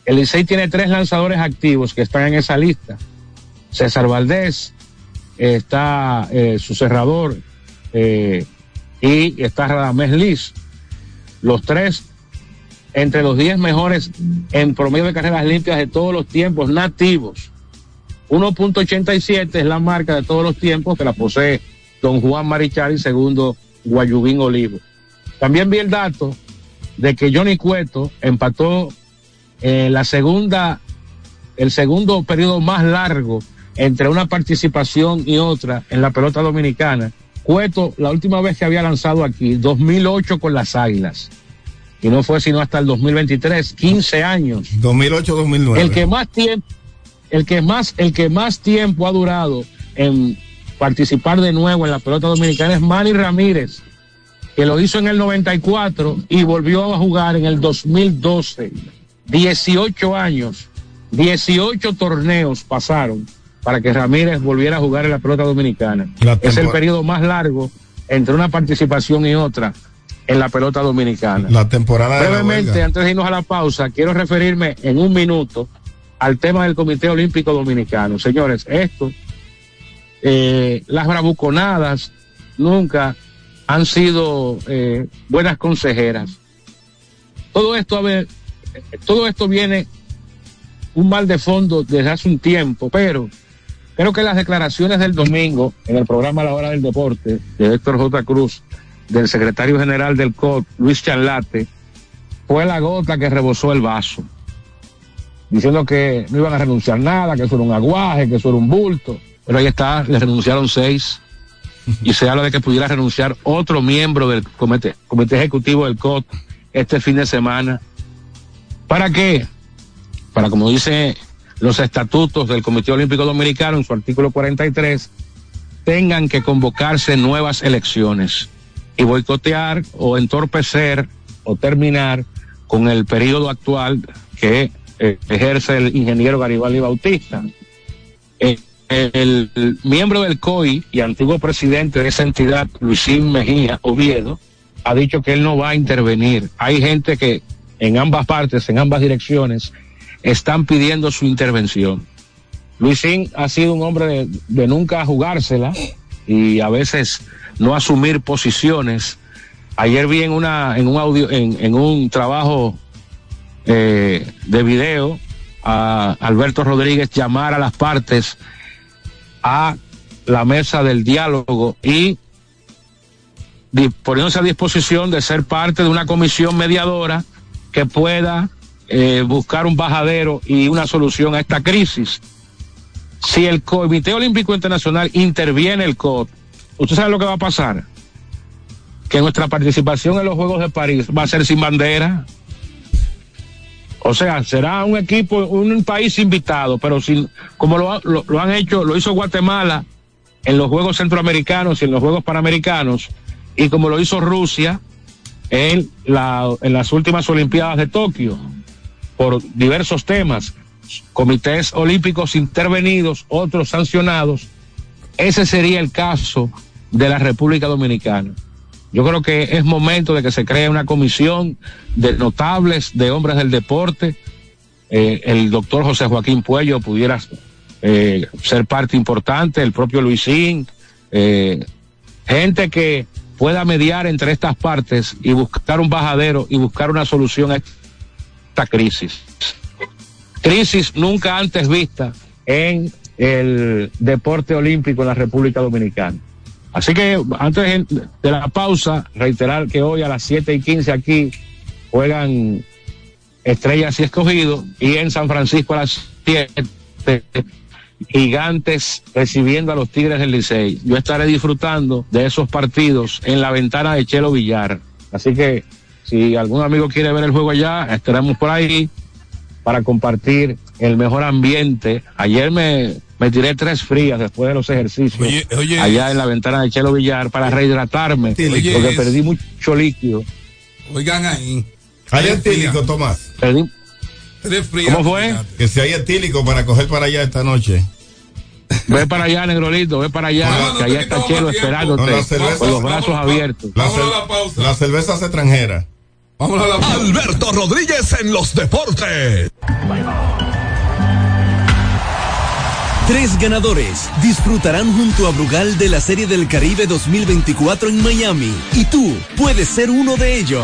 El Licey tiene tres lanzadores activos que están en esa lista. César Valdés, está eh, su cerrador eh, y está Radamés Liz. Los tres entre los 10 mejores en promedio de carreras limpias de todos los tiempos nativos. 1.87 es la marca de todos los tiempos que la posee don Juan Marichal y segundo Guayubín Olivo. También vi el dato de que Johnny Cueto empató eh, la segunda, el segundo periodo más largo entre una participación y otra en la pelota dominicana. Cueto, la última vez que había lanzado aquí, 2008 con las Águilas. Y no fue sino hasta el 2023, 15 años. 2008-2009. El que más tiempo, el que más, el que más tiempo ha durado en participar de nuevo en la pelota dominicana es Manny Ramírez, que lo hizo en el 94 y volvió a jugar en el 2012. 18 años, 18 torneos pasaron para que Ramírez volviera a jugar en la pelota dominicana. Es el periodo más largo entre una participación y otra en la pelota dominicana. La temporada Brevemente, antes de irnos a la pausa, quiero referirme en un minuto al tema del Comité Olímpico Dominicano. Señores, esto, eh, las bravuconadas nunca han sido eh, buenas consejeras. Todo esto, a ver, todo esto viene un mal de fondo desde hace un tiempo, pero creo que las declaraciones del domingo en el programa La Hora del Deporte de Héctor J. Cruz, del secretario general del COD, Luis Charlate, fue la gota que rebosó el vaso, diciendo que no iban a renunciar nada, que eso era un aguaje, que eso era un bulto, pero ahí está, le renunciaron seis y se habla de que pudiera renunciar otro miembro del comité, comité ejecutivo del COD este fin de semana. ¿Para qué? Para, como dice los estatutos del Comité Olímpico Dominicano en su artículo 43, tengan que convocarse nuevas elecciones y boicotear o entorpecer o terminar con el periodo actual que eh, ejerce el ingeniero Garibaldi Bautista. Eh, el, el miembro del COI y antiguo presidente de esa entidad, Luisín Mejía Oviedo, ha dicho que él no va a intervenir. Hay gente que en ambas partes, en ambas direcciones, están pidiendo su intervención. Luisín ha sido un hombre de, nunca jugársela y a veces no asumir posiciones. Ayer vi en una, en un audio, en, en un trabajo eh, de video a Alberto Rodríguez llamar a las partes a la mesa del diálogo y poniéndose a disposición de ser parte de una comisión mediadora que pueda eh, buscar un bajadero y una solución a esta crisis. Si el Comité Olímpico Internacional interviene el COD, ¿usted sabe lo que va a pasar? Que nuestra participación en los Juegos de París va a ser sin bandera. O sea, será un equipo, un país invitado, pero sin, como lo- lo han hecho, lo hizo Guatemala en los Juegos Centroamericanos y en los Juegos Panamericanos, y como lo hizo Rusia en, la, en las últimas Olimpiadas de Tokio, por diversos temas, comités olímpicos intervenidos, otros sancionados. Ese sería el caso de la República Dominicana. Yo creo que es momento de que se cree una comisión de notables, de hombres del deporte. Eh, el doctor José Joaquín Puello pudiera eh, ser parte importante, el propio Luisín, eh, gente que pueda mediar entre estas partes y buscar un bajadero y buscar una solución a esta crisis. Crisis nunca antes vista en el deporte olímpico en la República Dominicana. Así que antes de la pausa, reiterar que hoy a las 7 y 15 aquí juegan Estrellas y Escogido y en San Francisco a las 7 Gigantes recibiendo a los Tigres del Licey. Yo estaré disfrutando de esos partidos en la ventana de Chelo Villar. Así que si algún amigo quiere ver el juego allá, estaremos por ahí para compartir el mejor ambiente. Ayer me, me tiré tres frías después de los ejercicios Oye, oye, allá en la ventana de Chelo Villar para rehidratarme Oye, porque es- perdí mucho líquido. Oigan ahí. Etílico, Tomás. Perdí, ¿Cómo fue? Que si hay etílico para coger para allá esta noche. Ve para allá, Negrolito, ve para allá, que allá está Chelo esperándote No, la cerveza- con los brazos abiertos. La, cer- las cervezas extranjeras. Vamos a la Alberto Rodríguez en los deportes. Tres ganadores disfrutarán junto a Brugal de la Serie del Caribe 2024 en Miami y tú puedes ser uno de ellos.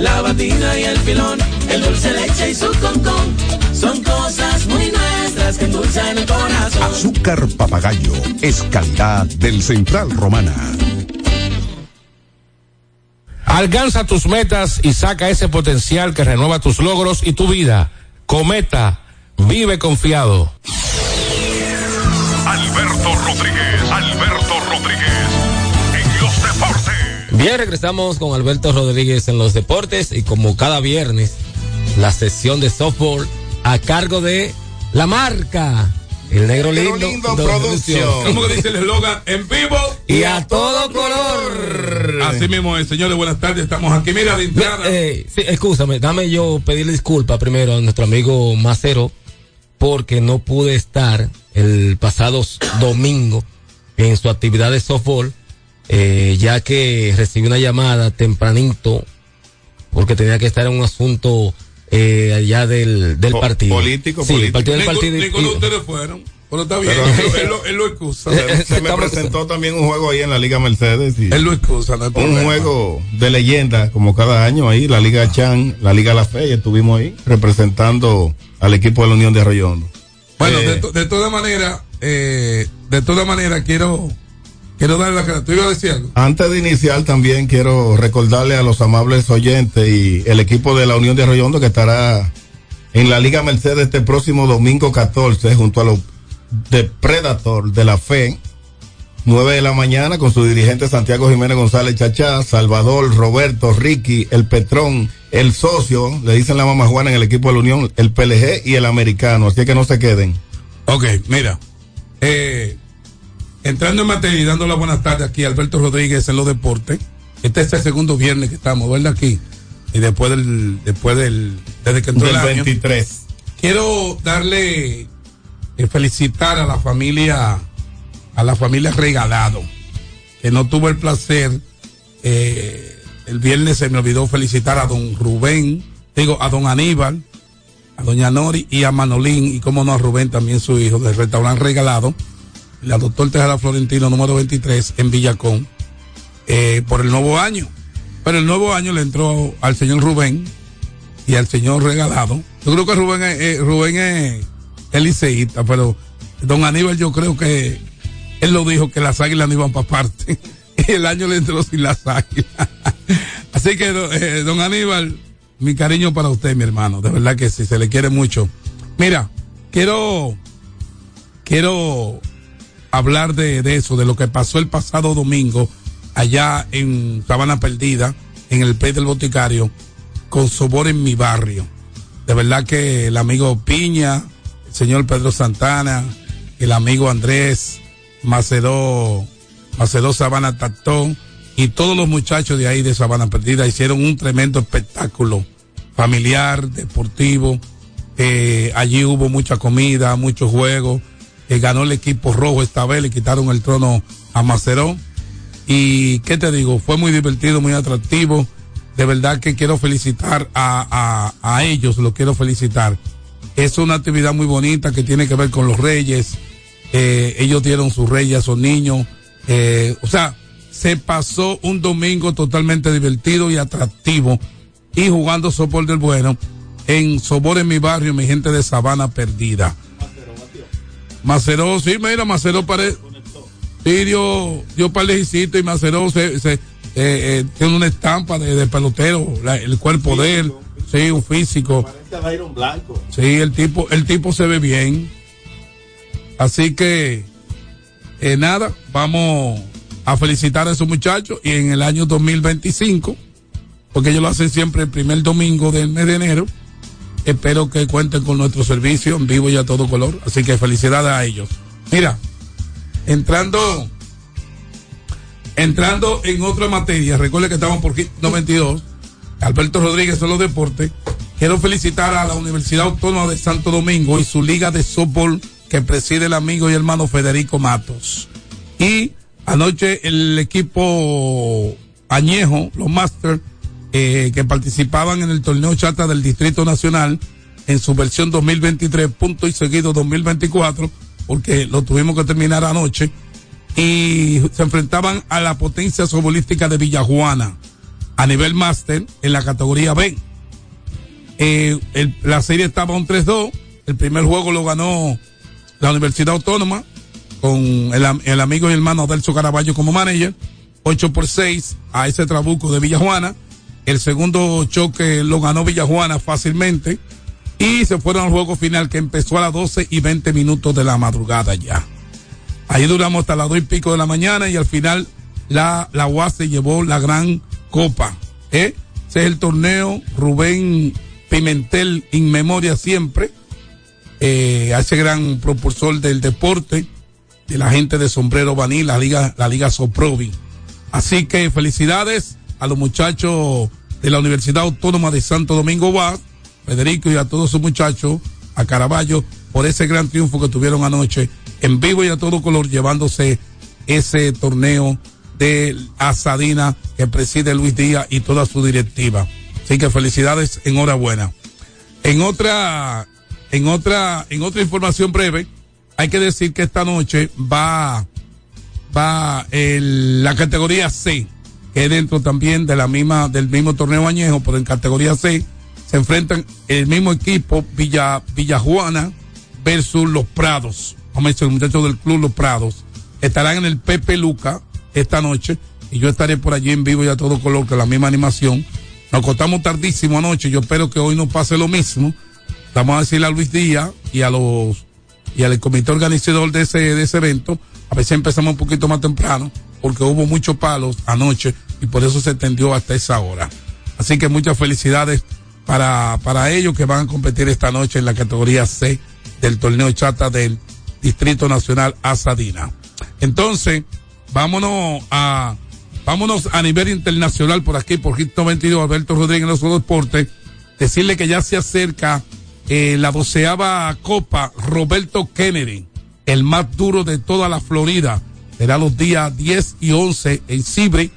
la batina y el filón, el dulce leche y su concón. Son cosas muy nuestras que endulzan el corazón. Azúcar papagayo es calidad del Central Romana. Alcanza tus metas y saca ese potencial que renueva tus logros y tu vida. Cometa, vive confiado. Alberto Rodríguez, Alberto Rodríguez. Bien, regresamos con Alberto Rodríguez en los deportes y como cada viernes, la sesión de softball a cargo de la marca, el negro lindo, Lindo Producción. ¿Cómo que dice el eslogan? En vivo Y a todo color. Así mismo es, señores, buenas tardes. Estamos aquí, mira, de entrada. Eh, sí, escúchame, dame yo pedirle disculpas primero a nuestro amigo Macero porque no pude estar el pasado domingo en su actividad de softball, eh, ya que recibí una llamada tempranito porque tenía que estar en un asunto eh, allá del, del partido. político, sí, político. partido del Ninguno- partido. y- ninguno de ustedes fueron. Pero está bien, Pero- él, lo- él lo excusa. Se, se me presentó también un juego ahí en la Liga Mercedes. Y Él lo excusa, no un problema. juego de leyenda, como cada año ahí, la Liga Chan, la Liga La Fe, y estuvimos ahí representando al equipo de la Unión de Arroyondo. Bueno, Eh, de, to- de todas maneras, eh, de todas maneras, quiero, quiero darle la cara. ¿Tú ibas a decir algo? Antes de iniciar también quiero recordarle a los amables oyentes y el equipo de la Unión de Arroyondo que estará en la Liga Mercedes este próximo domingo 14 junto a los de Predator de la Fe. 9 de la mañana con su dirigente Santiago Jiménez González Chachá, Salvador, Roberto, Ricky, el Petrón, el socio, le dicen la mamá Juana en el equipo de la Unión, el PLG y el americano, así que no se queden. Ok, mira. Eh, entrando en materia y dando las buenas tardes aquí a Alberto Rodríguez en los deportes. Este es el segundo viernes que estamos, ¿verdad? Aquí. Y después del, después del, desde que entró Del el año. 23. Quiero darle, eh, felicitar a la familia, a la familia Regalado, que no tuvo el placer, eh, el viernes se me olvidó felicitar a don Rubén, digo, a don Aníbal, a doña Nori y a Manolín, y como no a Rubén también su hijo, del restaurante Regalado, la doctor Tejada Florentino número 23 en Villacón, eh, por el nuevo año. Pero el nuevo año le entró al señor Rubén y al señor Regalado. Yo creo que Rubén es, eh, Rubén es, es liceísta, pero don Aníbal yo creo que él lo dijo que las águilas no iban para parte. El año le entró sin las águilas. Así que, eh, don Aníbal, mi cariño para usted, mi hermano. De verdad que sí, se le quiere mucho. Mira, quiero, quiero hablar de, eso, de lo que pasó el pasado domingo allá en Sabana Perdida, en el Pez del Boticario, con Sobor en mi barrio. De verdad que el amigo Piña, el señor Pedro Santana, el amigo Andrés, Macedó, Macedó Sabana Tactón y todos los muchachos de ahí de Sabana Perdida hicieron un tremendo espectáculo familiar, deportivo. Eh, allí hubo mucha comida, muchos juegos. Ganó el equipo rojo esta vez, le quitaron el trono a Macerón. Y qué te digo, fue muy divertido, muy atractivo. De verdad que quiero felicitar a, a, a ellos, lo quiero felicitar. Es una actividad muy bonita que tiene que ver con los reyes. Eh, ellos dieron sus reyes a esos niños. Eh, o sea, se pasó un domingo totalmente divertido y atractivo y jugando softball del bueno en Sobor en mi barrio, mi gente de Sabana Perdida. Maceró, sí, mira, Maceró parece. Sí, dio, dio par y Maceró se, se, eh, eh, tiene una estampa de, de pelotero, la- el cuerpo de él, sí, un físico. Blanco. Sí, el tipo, el tipo se ve bien. Así que, eh, nada, vamos a felicitar a esos muchachos y en el año 2025, porque ellos lo hacen siempre el primer domingo del mes de enero, espero que cuenten con nuestro servicio en vivo y a todo color. Así que felicidades a ellos. Mira, entrando, entrando en otra materia, recuerde que estamos por Hit 92, Alberto Rodríguez son los deportes. Quiero felicitar a la Universidad Autónoma de Santo Domingo y su liga de softball que preside el amigo y hermano Federico Matos. Y anoche el equipo añejo, los Masters, eh, que participaban en el torneo chata del Distrito Nacional en su versión 2023, punto y seguido 2024, porque lo tuvimos que terminar anoche, y se enfrentaban a la potencia sobolística de Villajuana a nivel máster en la categoría B. Eh, la serie estaba un 3-2, el primer juego lo ganó la Universidad Autónoma con el amigo y hermano Adelso Caraballo como manager, 8 por 6 a ese trabuco de Villajuana. El segundo choque lo ganó Villajuana fácilmente y se fueron al juego final que empezó a las 12 y 20 minutos de la madrugada ya. Ahí duramos hasta las dos y pico de la mañana y al final la, la UAS se llevó la gran copa. ¿eh? Ese es el torneo Rubén Pimentel in memoria siempre, eh, a ese gran propulsor del deporte, de la gente de Sombrero Baní, la Liga, la Liga Soprovi. Así que felicidades a los muchachos de la Universidad Autónoma de Santo Domingo Vaz, Federico y a todos sus muchachos, a Caraballo, por ese gran triunfo que tuvieron anoche en vivo y a todo color, llevándose ese torneo de Asadina que preside Luis Díaz y toda su directiva. Así que felicidades, enhorabuena. En otra, en otra, en otra información breve, hay que decir que esta noche va, va el- la categoría C, que dentro también de la misma, del mismo torneo añejo, pero en categoría C se enfrentan el mismo equipo Villa, Villajuana versus los Prados. Vamos a decir, los muchachos del club Los Prados. Estarán en el Pepe Luca esta noche y yo estaré por allí en vivo y a todo color con la misma animación. Nos acostamos tardísimo anoche, yo espero que hoy no pase lo mismo. Vamos a decirle a Luis Díaz y a los y al comité organizador de ese, de ese evento, a ver si empezamos un poquito más temprano, porque hubo muchos palos anoche y por eso se extendió hasta esa hora. Así que muchas felicidades para, para ellos que van a competir esta noche en la categoría C del torneo chata del Distrito Nacional Asadina. Entonces, vámonos a, vámonos a nivel internacional por aquí, por Hit 92, Alberto Rodríguez en los deportes, decirle que ya se acerca eh, la doceava Copa Roberto Kennedy, el más duro de toda la Florida. Será los días 10 y 11 en Cibre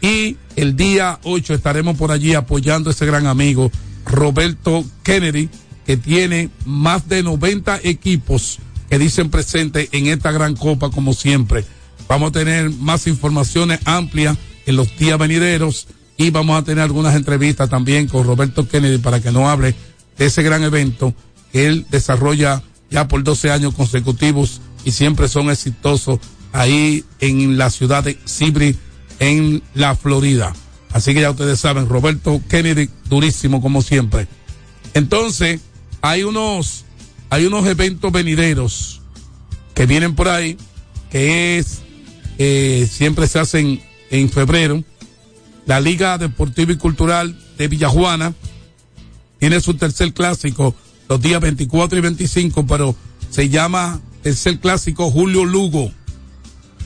y el día 8 estaremos por allí apoyando a ese gran amigo Roberto Kennedy, que tiene más de 90 equipos que dicen presente en esta gran copa como siempre. Vamos a tener más informaciones amplias en los días venideros y vamos a tener algunas entrevistas también con Roberto Kennedy para que nos hable de ese gran evento que él desarrolla ya por 12 años consecutivos y siempre son exitosos ahí en la ciudad de Sibri, en la Florida. Así que ya ustedes saben, Roberto Kennedy, durísimo como siempre. Entonces, hay unos, hay unos eventos venideros que vienen por ahí, que es, eh, siempre se hacen en febrero. La Liga Deportiva y Cultural de Villajuana tiene su tercer clásico los días 24 y 25, pero se llama tercer clásico Julio Lugo.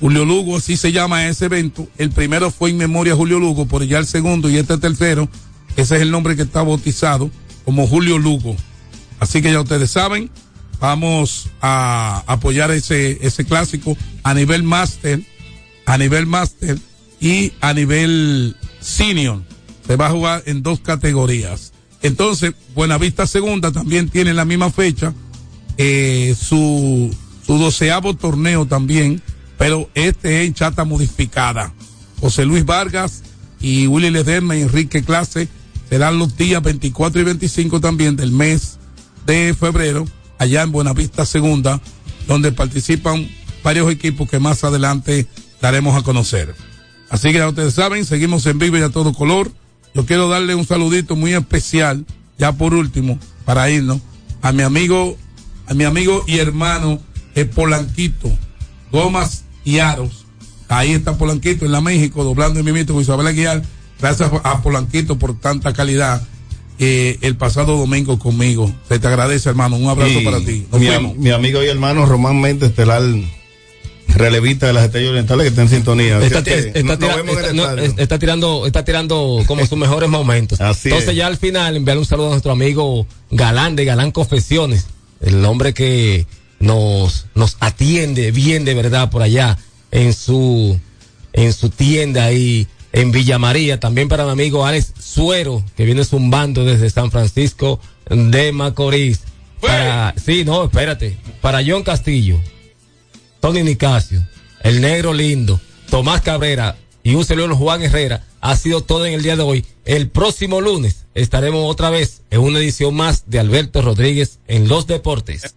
Julio Lugo, así se llama ese evento. El primero fue en memoria Julio Lugo, por ya el segundo y este tercero. Ese es el nombre que está bautizado como Julio Lugo. Así que ya ustedes saben, vamos a apoyar ese, ese clásico a nivel máster, a nivel máster y a nivel senior. Se va a jugar en dos categorías. Entonces, Buenavista Segunda también tiene la misma fecha, eh, su, su doceavo torneo también, pero este es en chata modificada. José Luis Vargas y Willy Ledesma y Enrique Clase serán los días 24 y 25 también del mes de febrero, allá en Buenavista Segunda, donde participan varios equipos que más adelante daremos a conocer. Así que ya ustedes saben, seguimos en vivo y a todo color. Yo quiero darle un saludito muy especial, ya por último, para irnos, a mi amigo, a mi amigo y hermano, el Polanquito, Gomas y Aros. Ahí está Polanquito en la México, doblando en mi mito con Isabel Aguilar. Gracias a Polanquito por tanta calidad. eh, el pasado domingo conmigo. Se te agradece, hermano. Un abrazo Y para ti. Nos mi, vemos. mi amigo y hermano Román Méndez, estelar relevista de las estrellas orientales que está en sintonía. Está, es que tira- el no, tirando, está tirando como sus mejores momentos. Así Entonces es. ya al final enviar un saludo a nuestro amigo Galán de Galán Confesiones, el hombre que nos, nos atiende bien de verdad por allá en su, en su tienda ahí en Villa María. También para mi amigo Alex Suero, que viene zumbando desde San Francisco de Macorís. Para, sí, no, espérate. Para John Castillo, Tony Nicasio, el negro lindo, Tomás Cabrera y un servidor Juan Herrera. Ha sido todo en el día de hoy. El próximo lunes estaremos otra vez en una edición más de Alberto Rodríguez en Los Deportes.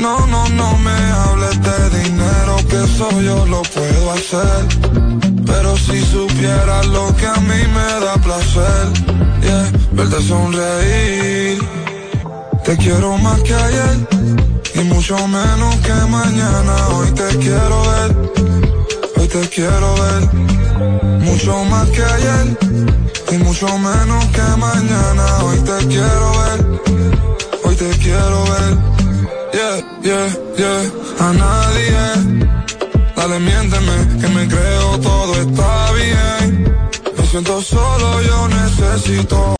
No, no, no me hables de dinero, que eso yo lo puedo hacer. Pero si supieras lo que a mí me da placer, yeah, verte sonreír. Te quiero más que ayer y mucho menos que mañana. Hoy te quiero ver, hoy te quiero ver. Mucho más que ayer y mucho menos que mañana. Hoy te quiero ver, hoy te quiero ver. Yeah, yeah, yeah. A nadie. Dale, miénteme, que me creo todo está bien. Me siento solo, yo necesito